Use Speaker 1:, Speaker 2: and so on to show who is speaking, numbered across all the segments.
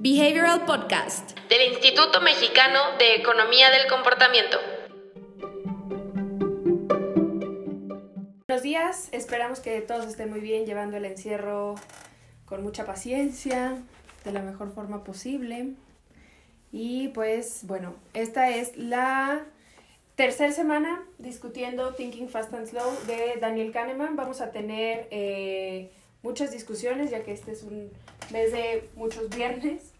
Speaker 1: Behavioral Podcast
Speaker 2: del Instituto Mexicano de Economía del Comportamiento.
Speaker 3: Buenos días, esperamos que todos estén muy bien llevando el encierro con mucha paciencia, de la mejor forma posible. Y pues bueno, esta es la tercera semana discutiendo Thinking Fast and Slow de Daniel Kahneman. Vamos a tener eh, muchas discusiones ya que este es un mes de muchos viernes.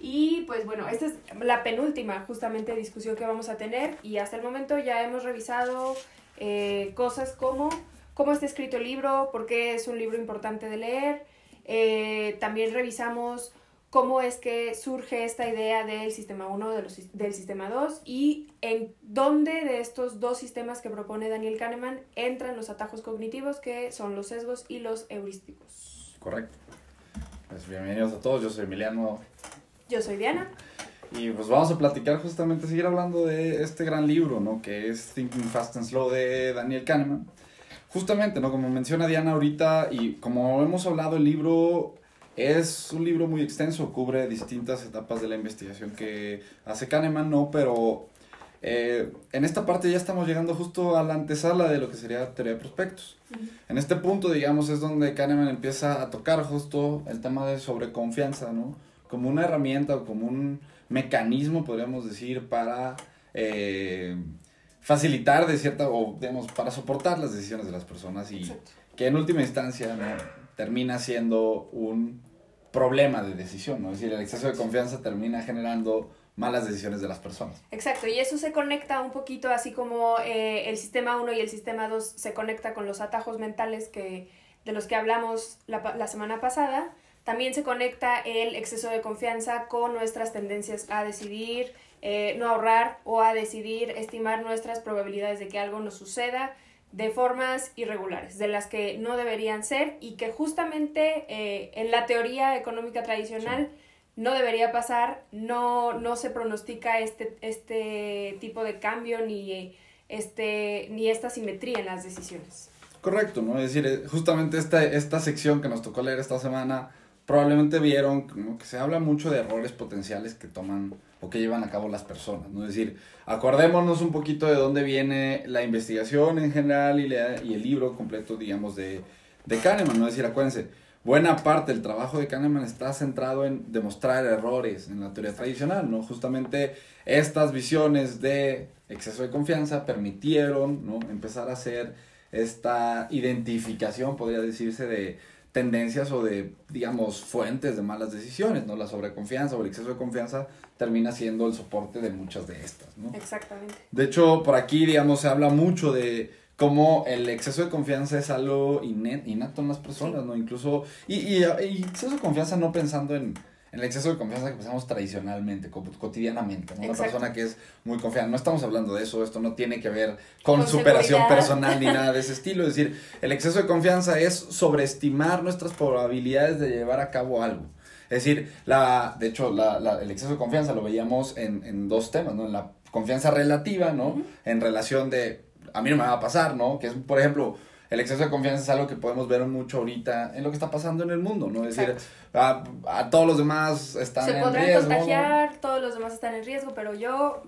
Speaker 3: Y pues bueno, esta es la penúltima justamente discusión que vamos a tener y hasta el momento ya hemos revisado eh, cosas como cómo está escrito el libro, por qué es un libro importante de leer. Eh, también revisamos cómo es que surge esta idea del sistema 1, de del sistema 2 y en dónde de estos dos sistemas que propone Daniel Kahneman entran los atajos cognitivos que son los sesgos y los heurísticos.
Speaker 4: Correcto. Pues bienvenidos a todos, yo soy Emiliano.
Speaker 3: Yo soy Diana.
Speaker 4: Y pues vamos a platicar justamente, seguir hablando de este gran libro, ¿no? Que es Thinking Fast and Slow de Daniel Kahneman. Justamente, ¿no? Como menciona Diana ahorita y como hemos hablado, el libro es un libro muy extenso, cubre distintas etapas de la investigación que hace Kahneman, ¿no? Pero eh, en esta parte ya estamos llegando justo a la antesala de lo que sería teoría de prospectos. En este punto, digamos, es donde Kahneman empieza a tocar justo el tema de sobreconfianza, ¿no? Como una herramienta o como un mecanismo, podríamos decir, para eh, facilitar de cierta, o digamos, para soportar las decisiones de las personas y que en última instancia termina siendo un problema de decisión, ¿no? Es decir, el exceso de confianza termina generando malas decisiones de las personas.
Speaker 3: Exacto, y eso se conecta un poquito así como eh, el sistema 1 y el sistema 2 se conecta con los atajos mentales que, de los que hablamos la, la semana pasada. También se conecta el exceso de confianza con nuestras tendencias a decidir, eh, no ahorrar o a decidir estimar nuestras probabilidades de que algo nos suceda de formas irregulares, de las que no deberían ser y que justamente eh, en la teoría económica tradicional no debería pasar, no, no se pronostica este, este tipo de cambio ni, este, ni esta simetría en las decisiones.
Speaker 4: Correcto, ¿no? Es decir, eh, justamente esta, esta sección que nos tocó leer esta semana, probablemente vieron que se habla mucho de errores potenciales que toman o que llevan a cabo las personas, ¿no? Es decir, acordémonos un poquito de dónde viene la investigación en general y, y el libro completo, digamos, de, de Kahneman, ¿no? Es decir, acuérdense, buena parte del trabajo de Kahneman está centrado en demostrar errores en la teoría tradicional, ¿no? Justamente estas visiones de exceso de confianza permitieron, ¿no? Empezar a hacer esta identificación, podría decirse, de tendencias o de, digamos, fuentes de malas decisiones, ¿no? La sobreconfianza o el exceso de confianza termina siendo el soporte de muchas de estas, ¿no?
Speaker 3: Exactamente.
Speaker 4: De hecho, por aquí, digamos, se habla mucho de como el exceso de confianza es algo innato en las personas, ¿no? Incluso, y, y, y, exceso de confianza no pensando en, en, el exceso de confianza que pensamos tradicionalmente, cotidianamente, ¿no? Una persona que es muy confiada, no estamos hablando de eso, esto no tiene que ver con, superación personal ni nada de ese estilo, es decir, el exceso de confianza es sobreestimar nuestras probabilidades de llevar a cabo algo. Es decir, la, de hecho, la, la, el exceso de confianza lo veíamos en, en dos temas, ¿no? En la confianza relativa, ¿no? En relación de a mí no me va a pasar, ¿no? Que es, por ejemplo, el exceso de confianza es algo que podemos ver mucho ahorita en lo que está pasando en el mundo, ¿no? Es decir, a, a, todos los demás están
Speaker 3: Se
Speaker 4: en riesgo.
Speaker 3: Se contagiar, todos los demás están en riesgo, pero yo,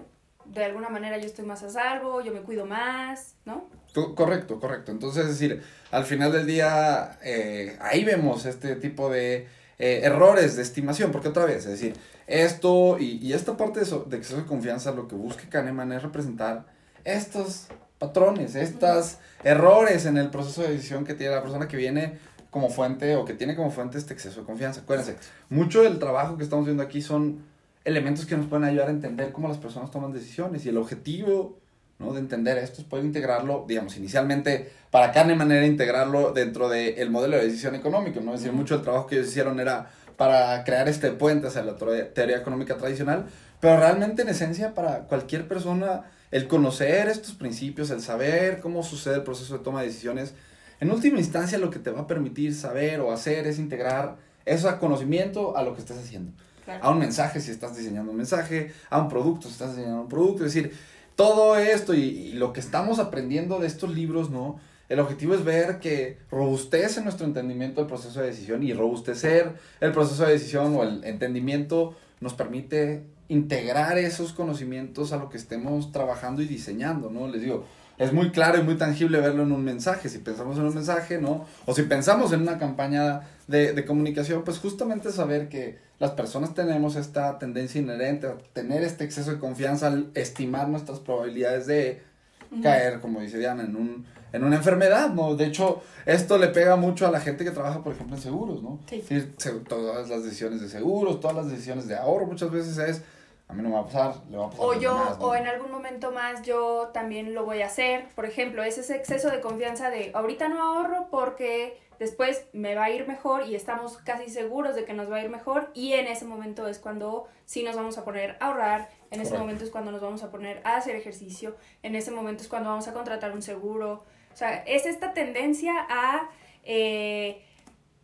Speaker 3: de alguna manera, yo estoy más a salvo, yo me cuido más, ¿no?
Speaker 4: Correcto, correcto. Entonces, es decir, al final del día, eh, ahí vemos este tipo de eh, errores de estimación, porque otra vez, es decir, esto y, y esta parte de, so, de exceso de confianza, lo que busca Kahneman es representar estos patrones, estos errores en el proceso de decisión que tiene la persona que viene como fuente o que tiene como fuente este exceso de confianza. Acuérdense, mucho del trabajo que estamos viendo aquí son elementos que nos pueden ayudar a entender cómo las personas toman decisiones y el objetivo ¿no? de entender esto es poder integrarlo, digamos, inicialmente para Kahneman era integrarlo dentro del modelo de decisión económico, ¿no? Es decir, mucho del trabajo que ellos hicieron era para crear este puente hacia la teoría económica tradicional, pero realmente en esencia para cualquier persona el conocer estos principios, el saber cómo sucede el proceso de toma de decisiones, en última instancia lo que te va a permitir saber o hacer es integrar ese conocimiento a lo que estés haciendo. Claro. A un mensaje si estás diseñando un mensaje, a un producto si estás diseñando un producto, es decir, todo esto y, y lo que estamos aprendiendo de estos libros, ¿no? el objetivo es ver que robustece nuestro entendimiento del proceso de decisión y robustecer el proceso de decisión o el entendimiento nos permite integrar esos conocimientos a lo que estemos trabajando y diseñando, ¿no? Les digo, es muy claro y muy tangible verlo en un mensaje. Si pensamos en un mensaje, ¿no? O si pensamos en una campaña de, de comunicación, pues justamente saber que las personas tenemos esta tendencia inherente a tener este exceso de confianza al estimar nuestras probabilidades de caer, como dice Diana, en un en una enfermedad, ¿no? De hecho, esto le pega mucho a la gente que trabaja, por ejemplo, en seguros, ¿no?
Speaker 3: Sí.
Speaker 4: todas las decisiones de seguros, todas las decisiones de ahorro, muchas veces es, a mí no me va a pasar, le va a pasar
Speaker 3: O
Speaker 4: a
Speaker 3: yo,
Speaker 4: demás, ¿no?
Speaker 3: o en algún momento más yo también lo voy a hacer. Por ejemplo, es ese exceso de confianza de ahorita no ahorro porque después me va a ir mejor y estamos casi seguros de que nos va a ir mejor y en ese momento es cuando sí nos vamos a poner a ahorrar, en ese
Speaker 4: Correcto.
Speaker 3: momento es cuando nos vamos a poner a hacer ejercicio, en ese momento es cuando vamos a contratar un seguro. O sea, es esta tendencia a eh,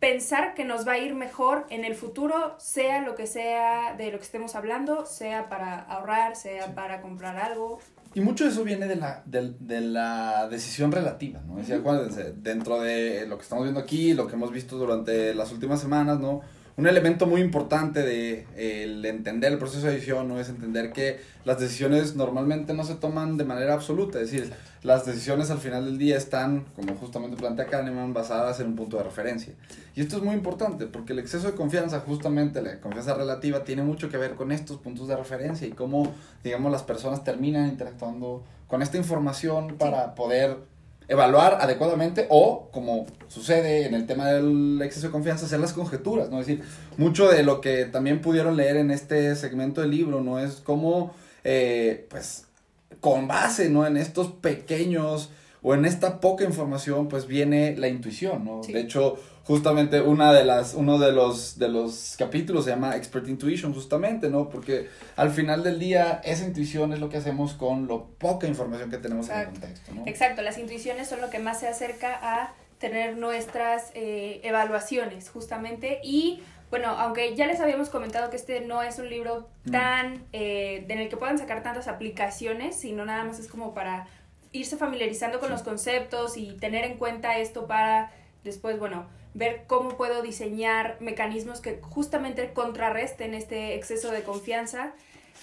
Speaker 3: pensar que nos va a ir mejor en el futuro, sea lo que sea de lo que estemos hablando, sea para ahorrar, sea para comprar algo.
Speaker 4: Y mucho de eso viene de la, del- de, la decisión relativa, ¿no? Es decir, acuérdense, dentro de lo que estamos viendo aquí, lo que hemos visto durante las últimas semanas, ¿no? Un elemento muy importante de eh, el entender el proceso de decisión, ¿no? Es entender que las decisiones normalmente no se toman de manera absoluta, es decir, las decisiones al final del día están, como justamente plantea Kahneman, basadas en un punto de referencia. Y esto es muy importante porque el exceso de confianza, justamente la confianza relativa, tiene mucho que ver con estos puntos de referencia y cómo, digamos, las personas terminan interactuando con esta información para poder evaluar adecuadamente o, como sucede en el tema del exceso de confianza, hacer las conjeturas, ¿no? Es decir, mucho de lo que también pudieron leer en este segmento del libro, ¿no? Es cómo, eh, pues, con base, ¿no? En estos pequeños o en esta poca información, pues viene la intuición, ¿no?
Speaker 3: Sí.
Speaker 4: De hecho, justamente una de las, uno de los, de los capítulos se llama Expert Intuition, justamente, ¿no? Porque al final del día, esa intuición es lo que hacemos con lo poca información que tenemos en el contexto, ¿no?
Speaker 3: Exacto, las intuiciones son lo que más se acerca a tener nuestras eh, evaluaciones, justamente. Y bueno, aunque ya les habíamos comentado que este no es un libro
Speaker 4: Mm.
Speaker 3: tan eh, en el que puedan sacar tantas aplicaciones, sino nada más es como para irse familiarizando con
Speaker 4: Sí.
Speaker 3: los conceptos y tener en cuenta esto para después, bueno, ver cómo puedo diseñar mecanismos que justamente contrarresten este exceso de confianza.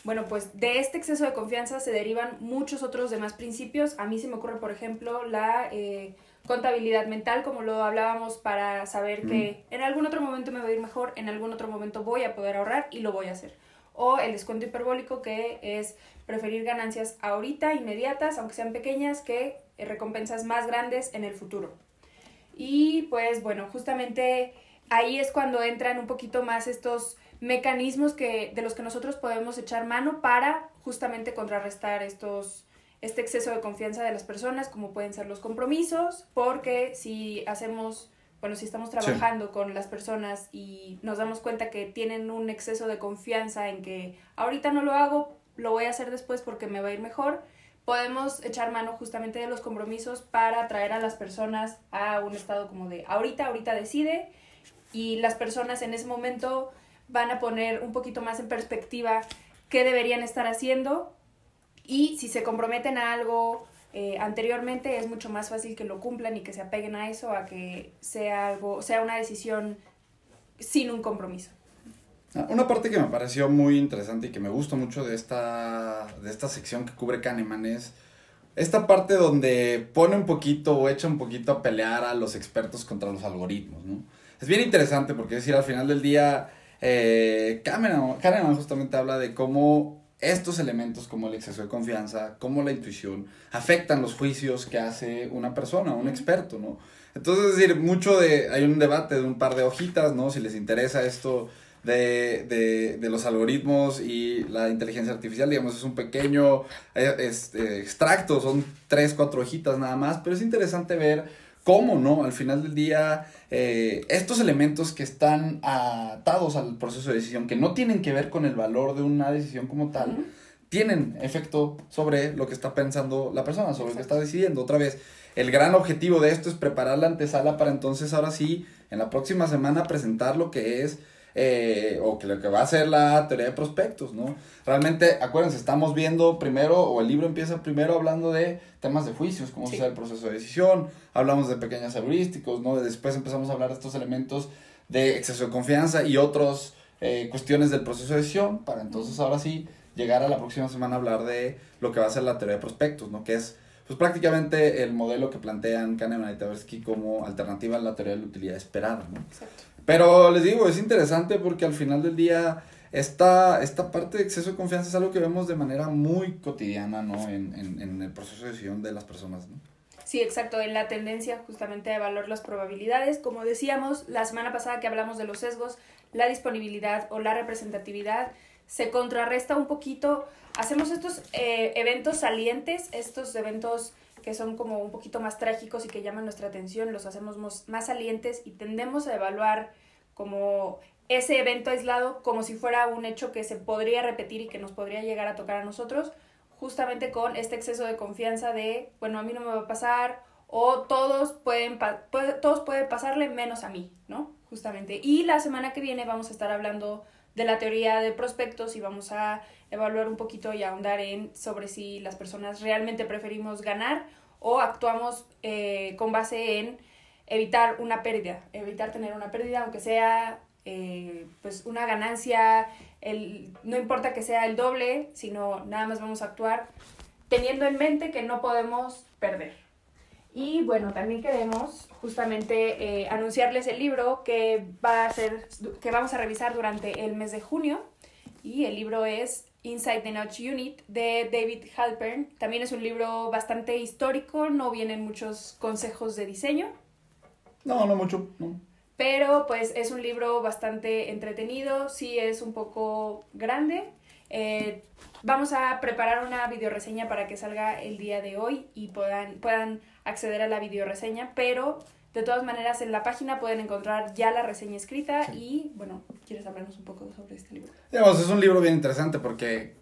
Speaker 3: Bueno, pues de este exceso de confianza se derivan muchos otros demás principios. A mí se me ocurre, por ejemplo, la eh, contabilidad mental, como lo hablábamos, para saber que en algún otro momento me va a ir mejor, en algún otro momento voy a poder ahorrar y lo voy a hacer. O el descuento hiperbólico, que es preferir ganancias ahorita, inmediatas, aunque sean pequeñas, que recompensas más grandes en el futuro. Y pues bueno, justamente ahí es cuando entran un poquito más estos mecanismos que, de los que nosotros podemos echar mano para justamente contrarrestar estos, este exceso de confianza de las personas, como pueden ser los compromisos, porque si hacemos, bueno, si estamos trabajando con las personas y nos damos cuenta que tienen un exceso de confianza en que ahorita no lo hago, lo voy a hacer después porque me va a ir mejor, podemos echar mano justamente de los compromisos para traer a las personas a un estado como de ahorita, ahorita decide y las personas en ese momento van a poner un poquito más en perspectiva qué deberían estar haciendo y si se comprometen a algo eh, anteriormente es mucho más fácil que lo cumplan y que se apeguen a eso a que sea algo sea una decisión sin un compromiso.
Speaker 4: Ah, Una parte que me pareció muy interesante y que me gustó mucho de esta, de esta sección que cubre Kahneman es esta parte donde pone un poquito o echa un poquito a pelear a los expertos contra los algoritmos, ¿no? Es bien interesante porque es decir, al final del día, eh, Kahneman, Kahneman justamente habla de cómo estos elementos como el exceso de confianza, como la intuición, afectan los juicios que hace una persona, un experto, ¿no? Entonces, es decir, mucho de, hay un debate de un par de hojitas, ¿no? Si les interesa esto de, de, de los algoritmos y la inteligencia artificial, digamos, es un pequeño eh, este, extracto, son tres, cuatro hojitas nada más, pero es interesante ver cómo, ¿no? Al final del día, eh, estos elementos que están atados al proceso de decisión, que no tienen que ver con el valor de una decisión como tal, tienen efecto sobre lo que está pensando la persona, sobre lo que está decidiendo. Otra vez, el gran objetivo de esto es preparar la antesala para entonces ahora sí, en la próxima semana, presentar lo que es eh, o que lo que va a ser la teoría de prospectos, ¿no? Realmente, acuérdense, estamos viendo primero, o el libro empieza primero hablando de temas de juicios, cómo se da el proceso de decisión, hablamos de pequeños heurísticos, ¿no? Después empezamos a hablar de estos elementos de exceso de confianza y otras eh, cuestiones del proceso de decisión, para entonces ahora sí llegar a la próxima semana a hablar de lo que va a ser la teoría de prospectos, ¿no? Que es pues prácticamente el modelo que plantean Kahneman y Tversky como alternativa a la teoría de la utilidad esperada, ¿no? Exacto. Pero les digo, es interesante porque al final del día esta, esta parte de exceso de confianza es algo que vemos de manera muy cotidiana, ¿no? En, en, en el proceso de decisión de las personas, ¿no?
Speaker 3: Sí, exacto, en la tendencia justamente a evaluar las probabilidades. Como decíamos la semana pasada que hablamos de los sesgos, la disponibilidad o la representatividad se contrarresta un poquito. Hacemos estos eh, eventos salientes, estos eventos que son como un poquito más trágicos y que llaman nuestra atención, los hacemos más salientes y tendemos a evaluar como ese evento aislado como si fuera un hecho que se podría repetir y que nos podría llegar a tocar a nosotros, justamente con este exceso de confianza de, bueno, a mí no me va a pasar o todos pueden, todos pueden pasarle menos a mí, ¿no? Justamente. Y la semana que viene vamos a estar hablando de la teoría de prospectos y vamos a evaluar un poquito y ahondar en sobre si las personas realmente preferimos ganar o actuamos eh, con base en evitar una pérdida, evitar tener una pérdida, aunque sea eh, pues una ganancia, el, no importa que sea el doble, sino nada más vamos a actuar teniendo en mente que no podemos perder. Y bueno, también queremos justamente eh, anunciarles el libro que va a ser, que vamos a revisar durante el mes de junio. Y el libro es Inside the Notch Unit de David Halpern. También es un libro bastante histórico, no vienen muchos consejos de diseño.
Speaker 4: No, no mucho,
Speaker 3: Pero pues es un libro bastante entretenido, sí es un poco grande. Eh, vamos a preparar una videoreseña para que salga el día de hoy y puedan, puedan acceder a la videoreseña, pero de todas maneras en la página pueden encontrar ya la reseña escrita y bueno, ¿quieres hablarnos un poco sobre este libro?
Speaker 4: Digamos, es un libro bien interesante porque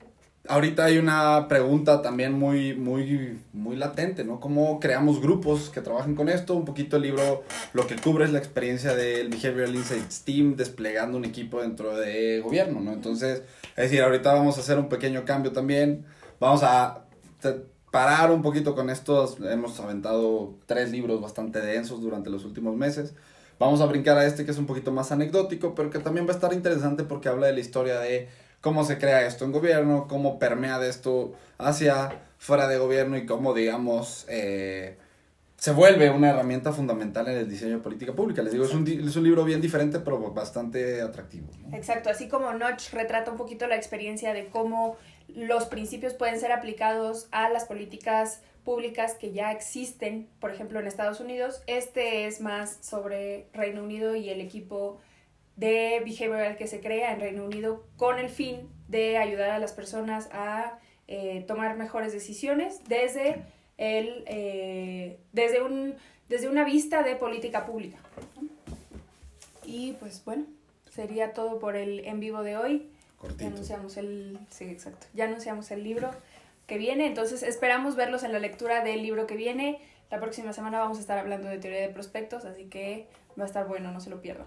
Speaker 4: ahorita hay una pregunta también muy, muy, muy latente, ¿no? ¿Cómo creamos grupos que trabajen con esto? Un poquito el libro lo que cubre es la experiencia del Behavioral Insights Team desplegando un equipo dentro de gobierno, ¿no? Entonces, es decir, ahorita vamos a hacer un pequeño cambio también. Vamos a parar un poquito con estos. Hemos aventado tres libros bastante densos durante los últimos meses. Vamos a brincar a este que es un poquito más anecdótico, pero que también va a estar interesante porque habla de la historia de cómo se crea esto en gobierno, cómo permea de esto hacia fuera de gobierno y cómo, digamos, eh, se vuelve una herramienta fundamental en el diseño de política pública. Les digo, es un, es un libro bien diferente, pero bastante atractivo.
Speaker 3: Exacto, así como Notch retrata un poquito la experiencia de cómo los principios pueden ser aplicados a las políticas públicas que ya existen, por ejemplo, en Estados Unidos. Este es más sobre Reino Unido y el equipo de behavioral que se crea en Reino Unido con el fin de ayudar a las personas a eh, tomar mejores decisiones desde, el, eh, desde, un, desde una vista de política pública. Y pues bueno, sería todo por el en vivo de hoy. Ya anunciamos el, sí, exacto. Ya anunciamos el libro que viene, entonces esperamos verlos en la lectura del libro que viene. La próxima semana vamos a estar hablando de teoría de prospectos, así que va a estar bueno, no se lo pierdan.